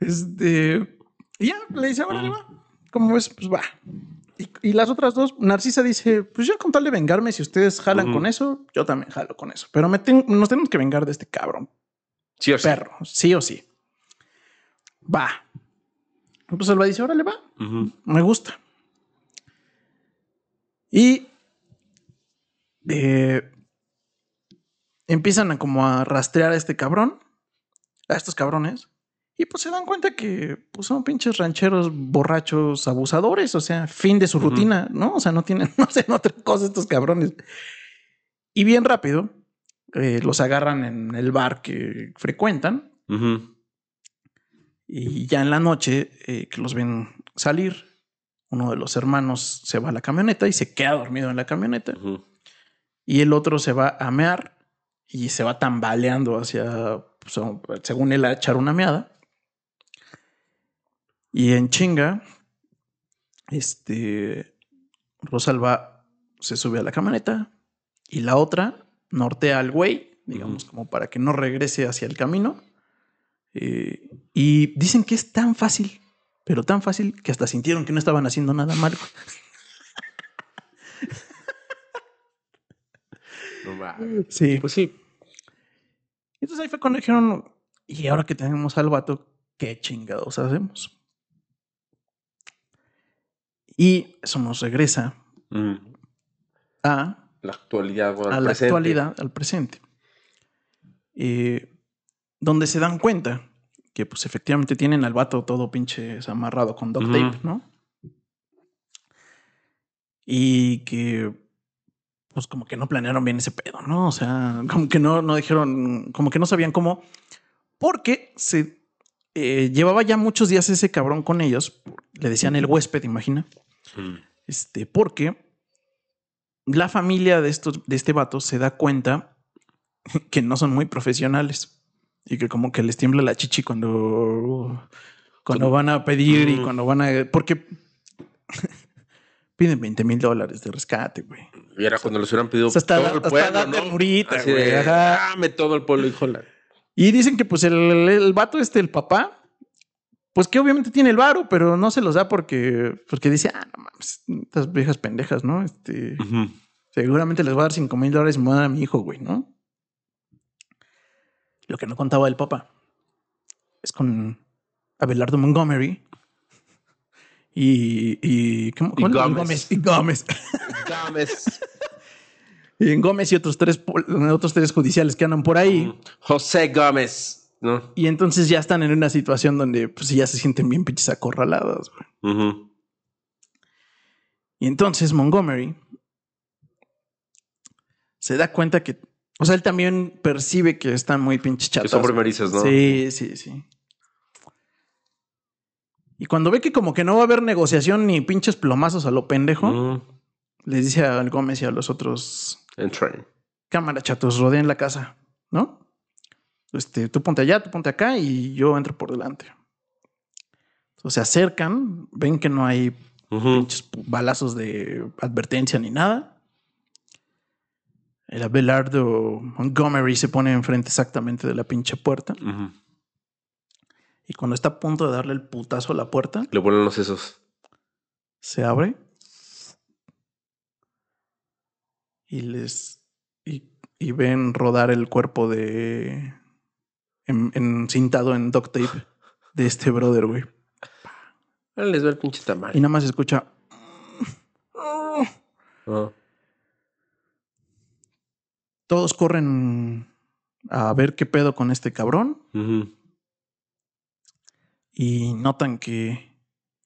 B: Este. Y ya le dice, órale, va. ¿Cómo ves? Pues va. Y, y las otras dos, Narcisa dice: Pues yo con tal de vengarme, si ustedes jalan con eso, yo también jalo con eso. Pero me ten- nos tenemos que vengar de este cabrón,
A: Sí o sí.
B: perro, sí o sí. Va. Pues él va dice: Órale, va. Me gusta. Y eh, empiezan a como a rastrear a este cabrón, a estos cabrones, y pues se dan cuenta que pues, son pinches rancheros borrachos abusadores, o sea, fin de su rutina, ¿no? O sea, no tienen, [laughs] no hacen otra cosa estos cabrones. Y bien rápido eh, los agarran en el bar que frecuentan y ya en la noche eh, que los ven salir, uno de los hermanos se va a la camioneta y se queda dormido en la camioneta. Y el otro se va a mear y se va tambaleando hacia, pues, según él, a echar una meada. Y en chinga, este, Rosalba se sube a la camioneta y la otra nortea al güey, digamos, como para que no regrese hacia el camino. Eh, y dicen que es tan fácil, pero tan fácil que hasta sintieron que no estaban haciendo nada mal.
A: No mames.
B: Sí.
A: Pues sí.
B: Entonces ahí fue cuando dijeron, y ahora que tenemos al vato, ¿qué chingados hacemos? Y eso nos regresa
A: Ujú.
B: a,
A: La actualidad, bueno,
B: a
A: al
B: la
A: presente.
B: actualidad, al presente. Eh, donde se dan cuenta que pues efectivamente tienen al vato todo pinche amarrado con duct tape, ¿no? Y que pues como que no planearon bien ese pedo, ¿no? O sea, como que no, no dijeron, como que no sabían cómo, porque se eh, llevaba ya muchos días ese cabrón con ellos, le decían el huésped, imagina, este, porque la familia de, estos, de este vato se da cuenta que no son muy profesionales y que como que les tiembla la chichi cuando, Cuando van a pedir y cuando van a. Porque [laughs] piden 20 mil dólares de rescate, güey.
A: Y era cuando los hubieran pedido
B: O sea, hasta,
A: todo el
B: hasta
A: pueblo,
B: da
A: ¿no? Así
B: güey,
A: de,
B: ajá.
A: dame todo el pueblo, hijo. la-".
B: Y dicen que pues el, el vato este, el papá, pues que obviamente tiene el varo, pero no se los da porque, porque dice, ah, no mames, estas viejas pendejas, ¿no? Este, seguramente les voy a dar 5 mil dólares y me voy a dar a mi hijo, güey, ¿no? Lo que no contaba el papá es con Abelardo Montgomery y, y, ¿cómo-
A: Y Gómez.
B: y Gómez. [laughs]
A: Gámez.
B: Y en Gómez y otros tres, otros tres judiciales que andan por ahí.
A: José Gómez. ¿No?
B: Y entonces ya están en una situación donde pues ya se sienten bien pinches acorralados. güey.
A: Ujú.
B: Y entonces Montgomery se da cuenta que, o sea, él también percibe que están muy pinches
A: Que
B: chatas.
A: son
B: güey.
A: primerizas, ¿no?
B: Sí, sí, sí. Y cuando ve que como que no va a haber negociación ni pinches plomazos a lo pendejo,
A: Ujú.
B: les dice al Gómez y a los otros
A: En tren.
B: cámara chatos, rodeen la casa, ¿no? Este, tú ponte allá, tú ponte acá y yo entro por delante. Entonces se acercan, ven que no hay pinches balazos de advertencia ni nada. El Abelardo Montgomery se pone enfrente exactamente de la pinche puerta. Y cuando está a punto de darle el putazo a la puerta,
A: Le ponen los sesos.
B: se abre. Y les. Y, y ven rodar el cuerpo de. En, encintado en duct tape de este brother, güey.
A: Ahora les va el pinche tamal.
B: Y nada más se escucha.
A: Ah.
B: Todos corren a ver qué pedo con este cabrón. Y notan que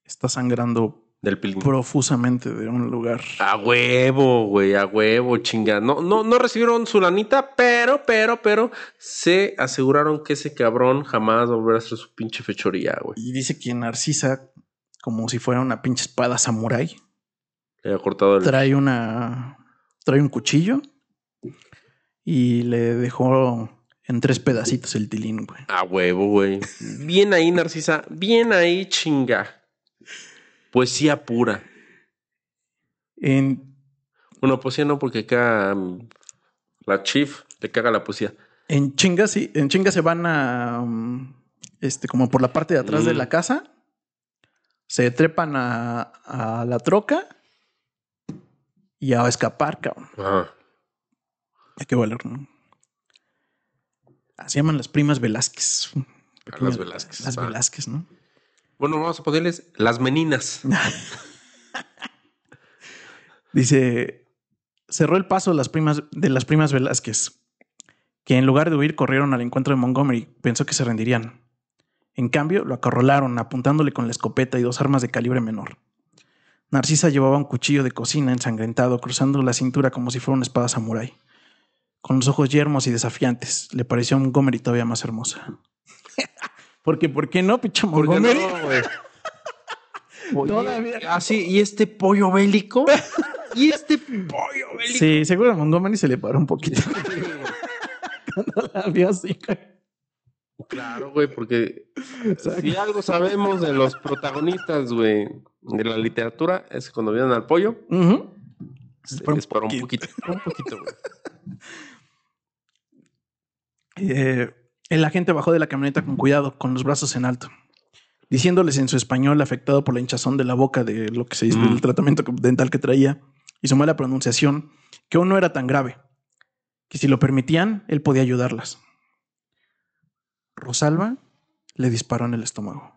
B: está sangrando
A: Del pilín.
B: profusamente de un lugar.
A: A huevo, güey, a huevo, chinga. No, no, no recibieron su lanita, pero, pero, pero se aseguraron que ese cabrón jamás va a hacer su pinche fechoría, güey.
B: Y dice que Narcisa, como si fuera una pinche espada samurái,
A: Le ha cortado el.
B: trae una. trae un cuchillo y le dejó en tres pedacitos el tilín, güey.
A: A huevo, güey. Bien ahí, Narcisa. Bien ahí, chinga. Poesía pura.
B: En,
A: Bueno, poesía no, porque acá mm, la chief le caga la poesía.
B: en chinga, sí, en chinga se van a. um, este, como por la parte de atrás de
A: Mm.
B: la casa. Se trepan a, a la troca y a escapar, cabrón.
A: Ajá.
B: Hay que valer, ¿no? Se llaman las primas Velázquez.
A: A las Velázquez.
B: Las. Velázquez, ¿no?
A: Bueno, vamos a ponerles las meninas. [laughs]
B: Dice, cerró el paso de las primas, de las primas Velázquez, que en lugar de huir corrieron al encuentro de Montgomery. Pensó que se rendirían. En cambio, lo acorralaron, apuntándole con la escopeta y dos armas de calibre menor. Narcisa llevaba un cuchillo de cocina ensangrentado, cruzando la cintura como si fuera una espada samurái. Con los ojos yermos y desafiantes, le pareció a Montgomery todavía más hermosa. [laughs] Porque, ¿por qué no, picha
A: ¿Por qué
B: Montgomery?
A: no,
B: Todavía.
A: Ah, sí, ¿y este pollo bélico? ¿Y este pollo bélico?
B: Sí, seguro a Montgomery se le paró un poquito [laughs] cuando la vio así.
A: Claro, güey, porque
B: Exacto.
A: si algo sabemos de los protagonistas, güey, de la literatura, es cuando vienen al pollo,
B: Ujú.
A: se
B: Para un
A: les paró un
B: poquito.
A: poquito. Un poquito, güey. [laughs]
B: Eh, el agente bajó de la camioneta con cuidado, con los brazos en alto, diciéndoles en su español afectado por la hinchazón de la boca de lo que se hizo
A: Mm.
B: del tratamiento dental que traía y su mala pronunciación, que aún no era tan grave, que si lo permitían, él podía ayudarlas. Rosalba le disparó en el estómago.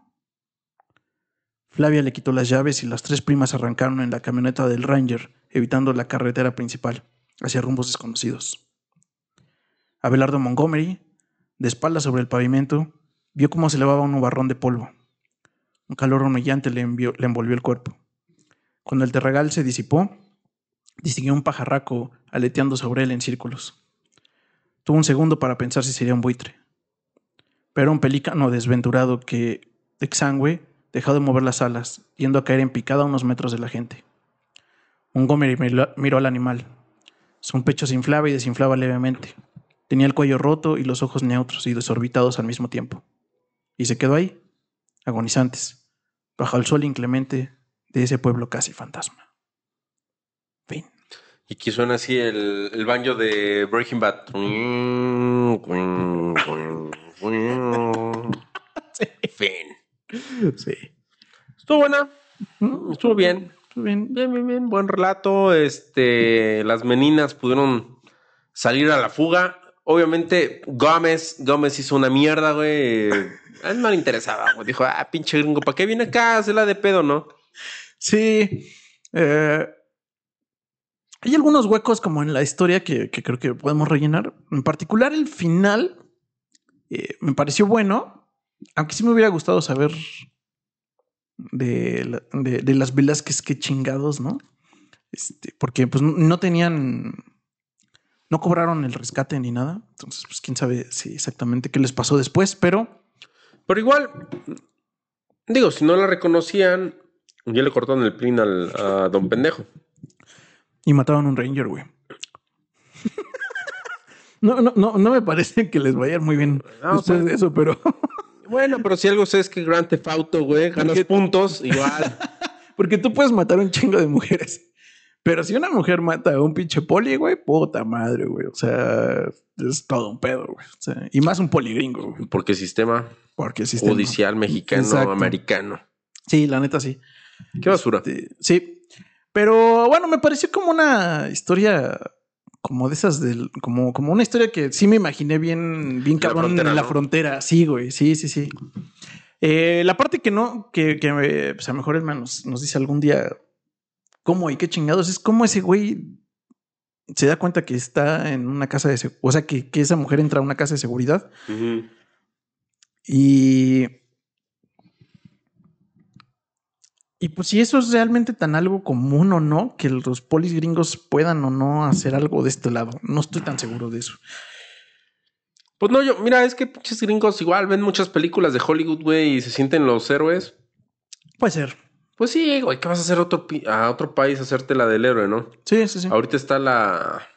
B: Flavia le quitó las llaves y las tres primas arrancaron en la camioneta del Ranger, evitando la carretera principal, hacia rumbos desconocidos. Abelardo Montgomery, de espaldas sobre el pavimento, vio cómo se elevaba un nubarrón de polvo. Un calor humillante le, le envolvió el cuerpo. Cuando el terragal se disipó, distinguió un pajarraco aleteando sobre él en círculos. Tuvo un segundo para pensar si sería un buitre. Pero un pelícano desventurado que, exangüe, dejó de mover las alas, yendo a caer en picada a unos metros de la gente. Montgomery miró al animal. Su pecho se inflaba y desinflaba levemente. Tenía el cuello roto y los ojos neutros y desorbitados al mismo tiempo. Y se quedó ahí, agonizantes, bajo el sol inclemente de ese pueblo casi fantasma. Fin.
A: Y aquí suena así el, el banjo de Breaking Bad. Fin.
B: Sí.
A: Estuvo buena. Estuvo bien.
B: estuvo bien.
A: Bien, bien, bien. Buen relato. Este, las meninas pudieron salir a la fuga. Obviamente, Gómez, Gómez hizo una mierda, güey. A él no le interesaba, güey. Dijo, ah, pinche gringo, ¿para qué viene acá? Hacerla de pedo, ¿no?
B: Sí. eh, hay algunos huecos como en la historia que, que creo que podemos rellenar. En particular, el final eh, me pareció bueno, aunque sí me hubiera gustado saber de, de, de las Velázquez que chingados, ¿no? Este, porque pues no tenían, no cobraron el rescate ni nada. Entonces, pues quién sabe si exactamente qué les pasó después, pero
A: Pero igual, digo, si no la reconocían, ya le cortaron el plin al, a Don Pendejo.
B: Y mataron un Ranger, güey. [laughs] No, no, no, no me parece que les vaya muy bien
A: No,
B: después
A: pues-
B: de eso, pero [laughs]
A: Bueno, pero si algo sé es que Grand Theft Auto, güey, ganas
B: Porque-
A: puntos, igual. [laughs]
B: porque tú puedes matar un chingo de mujeres. Pero si una mujer mata a un pinche poli, güey, puta madre, güey. O sea, es todo un pedo, güey. O sea, y más un poli gringo, güey.
A: Porque sistema
B: Porque sí
A: judicial mexicano,
B: Exacto.
A: americano.
B: Sí, la neta sí.
A: Qué basura.
B: Este, sí. Pero bueno, me pareció como una historia como de esas del, como, como una historia que sí me imaginé bien, bien
A: la
B: cabrón
A: frontera,
B: en la
A: ¿no?
B: frontera. Sí, güey. Sí, sí, sí. Eh, la parte que no, que, que eh, pues a lo mejor nos dice algún día cómo y qué chingados es cómo ese güey se da cuenta que está en una casa de seguridad. O sea, que, que esa mujer entra a una casa de seguridad y. Y pues si eso es realmente tan algo común o no, que los polis gringos puedan o no hacer algo de este lado. No estoy tan seguro de eso.
A: Pues no, yo, mira, es que pinches gringos igual ven muchas películas de Hollywood, güey, y se sienten los héroes.
B: Puede ser.
A: Pues sí, güey, ¿qué vas a hacer a otro, a otro país a hacerte la del héroe, no?
B: Sí, sí, sí.
A: Ahorita está la.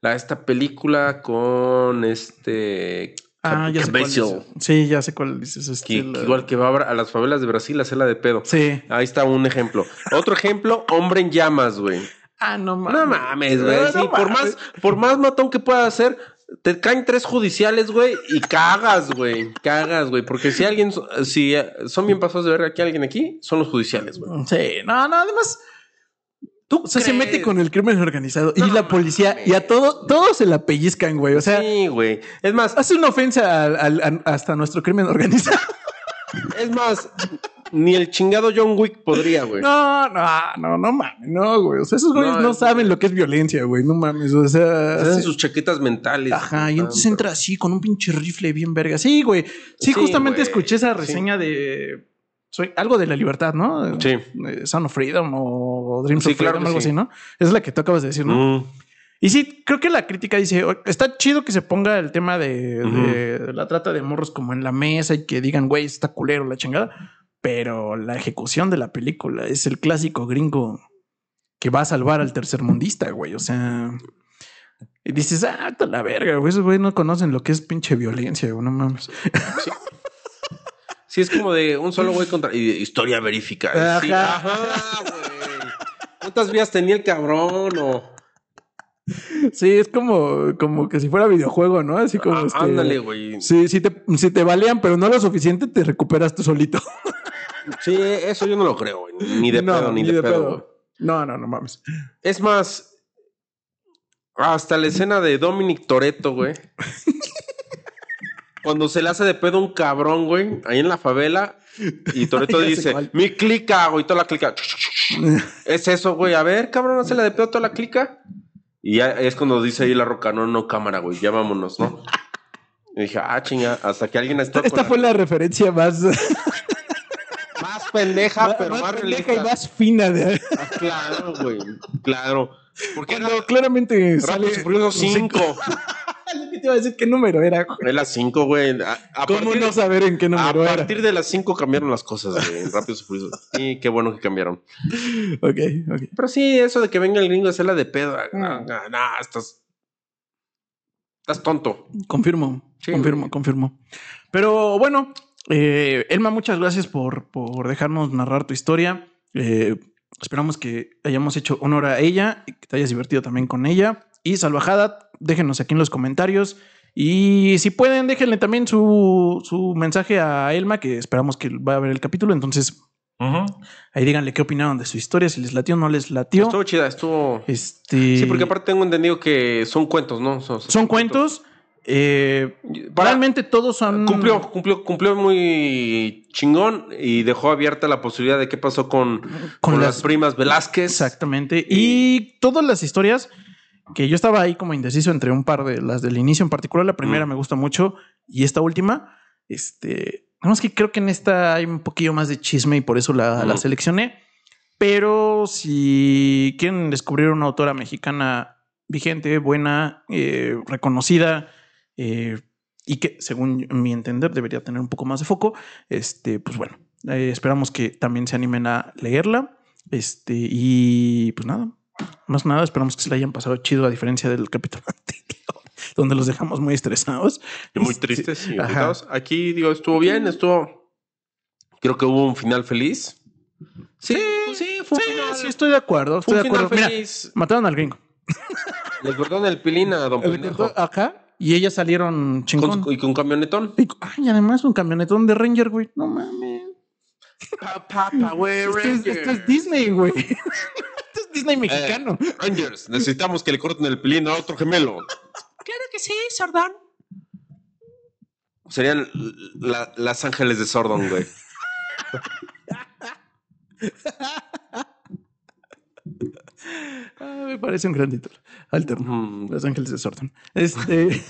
A: La esta película con este.
B: Ah, ya sé cuál dices. Sí, ya sé cuál dices. este,
A: que-
B: la-
A: que igual que va a las favelas de Brasil a hacerla de pedo.
B: Sí.
A: Ahí está un ejemplo. Otro ejemplo, hombre en llamas, güey.
B: Ah, no mames.
A: No mames, güey.
B: No
A: Sí, por
B: mames.
A: más, por más matón que pueda hacer, te caen tres judiciales, güey, y cagas, güey. Cagas, güey. Porque si alguien, si eh, son bien pasados de ver aquí alguien aquí, son los judiciales, güey.
B: Sí, no, no, además.
A: Tú
B: O sea, se mete con el crimen organizado y la policía
A: mames.
B: y a todo, todos se la pellizcan, güey. O sea,
A: sí, güey. Es más,
B: hace una ofensa al- al- a- hasta nuestro crimen organizado.
A: es más, ni el chingado John Wick podría, güey.
B: No, no, no, no mames, no, güey. O sea, esos güeyes
A: No,
B: saben lo que es violencia, güey. No mames, o sea.
A: Hacen
B: sí.
A: sus chaquetas mentales.
B: Ajá, y entonces entra así con un pinche rifle bien verga. Sí, güey. Sí,
A: Sí,
B: justamente
A: güey.
B: escuché esa
A: Sí.
B: reseña de. Soy algo de la libertad, ¿no?
A: Sí.
B: Sound of Freedom o Dreams of
A: claro
B: Freedom,
A: que
B: algo
A: sí.
B: así, ¿no? Es la que tú acabas de decir, ¿no?
A: Mm.
B: Y sí, creo que la crítica dice, "O- está chido que se ponga el tema de la trata de morros como en la mesa y que digan, güey, está culero la chingada. Pero la ejecución de la película es el clásico gringo que va a salvar al tercermundista, güey. O sea, y dices, ah, está la verga, güey. Esos güey no conocen lo que es pinche violencia, güey. No mames.
A: Sí, es como de un solo güey contra. historia verificada. Sí,
B: Ajá.
A: Ajá, güey. ¿Cuántas vías tenía el cabrón? O.
B: Sí, es como, como que si fuera videojuego, ¿no? Así como
A: Ah,
B: este,
A: Ándale, güey.
B: Sí, si te, si te balean, pero no lo suficiente, te recuperas tú solito.
A: Sí, eso yo no lo creo, güey. Ni de pedo, ni, de, pedo.
B: No, no, no mames.
A: Es más, hasta la escena de Dominic Toretto, güey. [laughs] Cuando se le hace de pedo un cabrón, güey, ahí en la favela, y [laughs]
B: sé
A: dice, mi clica, güey, toda la clica. [laughs] Es eso, güey. A ver, cabrón, hazle de pedo toda la clica. Y ya es cuando dice ahí la roca, no, no, cámara, güey, ya vámonos, ¿no? Y dije, ah, chinga, hasta que alguien está
B: Esta fue la referencia más, [laughs]
A: más pendeja, pero más,
B: pendeja
A: realista.
B: y más fina de
A: Ah, claro, güey, claro. Porque
B: cuando claramente
A: Rápido
B: sale
A: y Furioso 5.
B: Lo que te iba a decir qué número era. güey?
A: Es las 5, güey. A, a
B: ¿Cómo
A: partir,
B: no saber en qué
A: a
B: número era?
A: partir de las 5 cambiaron las cosas, güey. Rápidos y Furiosos. Sí, qué bueno que cambiaron.
B: Ok, ok.
A: Pero sí, eso de que venga el gringo a hacerla de pedo.
B: Ah.
A: No, no, no, estás. Estás tonto.
B: Confirmo,
A: Sí,
B: confirmo,
A: güey.
B: confirmo. Pero bueno, Eh, Elma, muchas gracias por, por dejarnos narrar tu historia. Eh, esperamos que hayamos hecho honor a ella y que te hayas divertido también con ella. Y Salvajada, déjenos aquí en los comentarios. Y si pueden, déjenle también su, su mensaje a Elma, que esperamos que va a ver el capítulo. Entonces, ahí díganle qué opinaron de su historia, si les latió o no les latió.
A: Estuvo chida, estuvo.
B: Este,
A: Sí, porque aparte tengo entendido que son cuentos, ¿no? Son,
B: son cuentos. eh,
A: Para-
B: realmente todos son.
A: Cumplió, cumplió, cumplió muy chingón y dejó abierta la posibilidad de qué pasó con, con, las,
B: las-
A: primas Velázquez.
B: Exactamente. Y todas las historias que yo estaba ahí como indeciso entre un par de las del inicio en particular. La primera
A: Mm.
B: me gusta mucho y esta última, este, más que creo que en esta hay un poquillo más de chisme y por eso la, la seleccioné. Pero si quieren descubrir una autora mexicana vigente, buena, eh, reconocida eh, y que, según mi entender, debería tener un poco más de foco, este, pues bueno, eh, esperamos que también se animen a leerla. Este, y pues nada, más nada, esperamos que se la hayan pasado chido, a diferencia del capítulo [laughs] anterior, donde los dejamos muy estresados.
A: Y muy
B: Este,
A: tristes y
B: ajá.
A: agitados. Aquí, digo, estuvo bien, estuvo. Creo que hubo un final feliz. Sí, sí, fue un
B: Sí,
A: final.
B: sí, estoy de acuerdo.
A: fue
B: Estoy
A: un
B: de
A: final
B: acuerdo. Mira, mataron al gringo. [laughs]
A: Le cortaron el pilín a Don Pendejo.
B: Acá. Y ellas salieron chingón.
A: Con- y con camionetón.
B: Y, ay, además un camionetón de Ranger, güey. No mames.
A: Papa, güey,
B: Esto es, esto es Disney, güey. [laughs] Disney mexicano.
A: Rangers, necesitamos que le corten el pilín a otro gemelo.
C: Claro que sí, Sordón.
A: Serían la- las ángeles de Sordon, güey.
B: Ah, me parece un gran título. Alterno.
A: Mm,
B: Los Ángeles de Sordon. Este.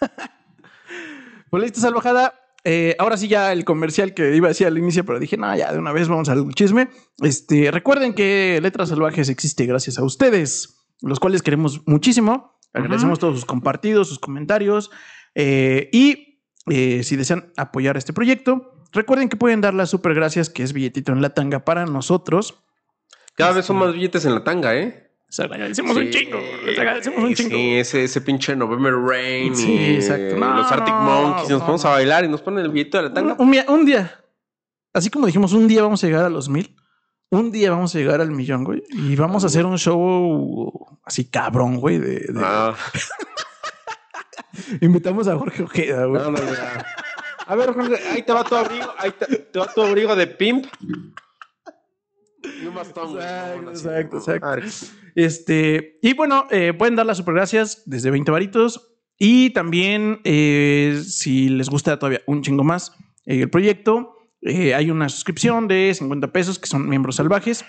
B: [laughs] pues listo, salvajada. Eh, ahora sí, ya el comercial que iba a decir al inicio, pero dije, no, ya de una vez vamos al chisme. Este, recuerden que Letras Salvajes existe gracias a ustedes, los cuales queremos muchísimo. Agradecemos todos sus compartidos, sus comentarios. eh, y eh, si desean apoyar este proyecto, recuerden que pueden dar las super gracias, que es billetito en la tanga para nosotros.
A: Cada vez son más billetes en la tanga, ¿eh?
B: Les agradecemos un chingo. Les agradecemos un chingo.
A: Sí, ese, ese pinche November Rain.
B: Sí,
A: y,
B: exacto. No,
A: los Arctic
B: no,
A: Monkeys. Nos
B: no,
A: ponemos
B: no.
A: a bailar y nos ponen el billete de la tanga.
B: Un, día- un día, así como dijimos, un día vamos a llegar a los mil. Un día vamos a llegar al millón, güey. Y vamos a hacer un show así cabrón, güey. De, de-
A: Ah, [laughs]
B: Invitamos a Jorge Ojeda, güey.
A: A ver, Jorge, ahí te va tu abrigo. Ahí te, te va tu abrigo de pimp. Un bastón, güey.
B: Exacto, exacto, exacto.
A: Madre.
B: Este, y bueno, eh, pueden dar las super gracias desde 20 varitos. Y también, eh, si les gusta todavía un chingo más eh, el proyecto, hay una suscripción de 50 pesos que son miembros salvajes,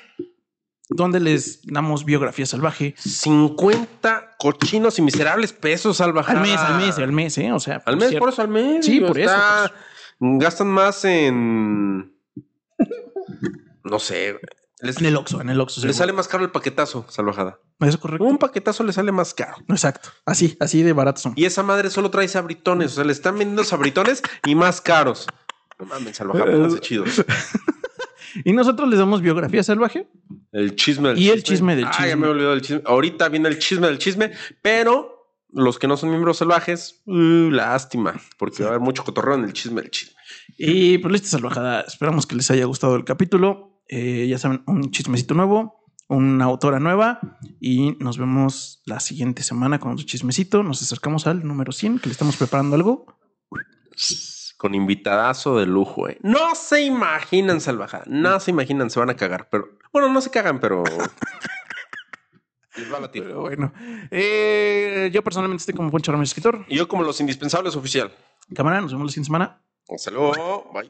B: donde les damos biografía salvaje
A: 50 cochinos y miserables pesos al bajar.
B: al mes, al mes, al mes, ¿eh? O sea,
A: Al mes,
B: cierto.
A: por eso al mes.
B: Sí, por eso,
A: está- Gastan más en. No sé. Les,
B: En el Oxxo, en el Oxxo. seguro.
A: sale más caro el paquetazo, salvajada.
B: ¿Es correcto?
A: Un paquetazo le sale más caro.
B: Exacto. Así, así de baratos son.
A: Y esa madre solo trae sabritones. O sea, le están vendiendo sabritones y más caros. No mames, salvajada, pónganse chidos. [laughs]
B: Y nosotros les damos biografía salvaje.
A: El chisme del
B: Y el chisme del
A: Ah,
B: chisme.
A: ya me he olvidado del chisme. Ahorita viene el chisme del chisme, pero los que no son miembros salvajes, uh, lástima, porque va a haber mucho cotorreo en el chisme del chisme.
B: Y pues listo, salvajada. Esperamos que les haya gustado el capítulo. Eh, ya saben, un chismecito nuevo, una autora nueva. Y nos vemos la siguiente semana con otro chismecito. Nos acercamos al número 100, que le estamos preparando algo.
A: Con invitadazo de lujo, eh. No se imaginan, salvajada. No se imaginan, se van a cagar. Pero, bueno, no se cagan, pero. Les va a.
B: Pero bueno, eh, yo personalmente estoy como Poncho Ramírez, escritor.
A: Y yo, como los indispensables oficial.
B: Cámara, nos vemos la siguiente semana.
A: Hasta luego. Bye.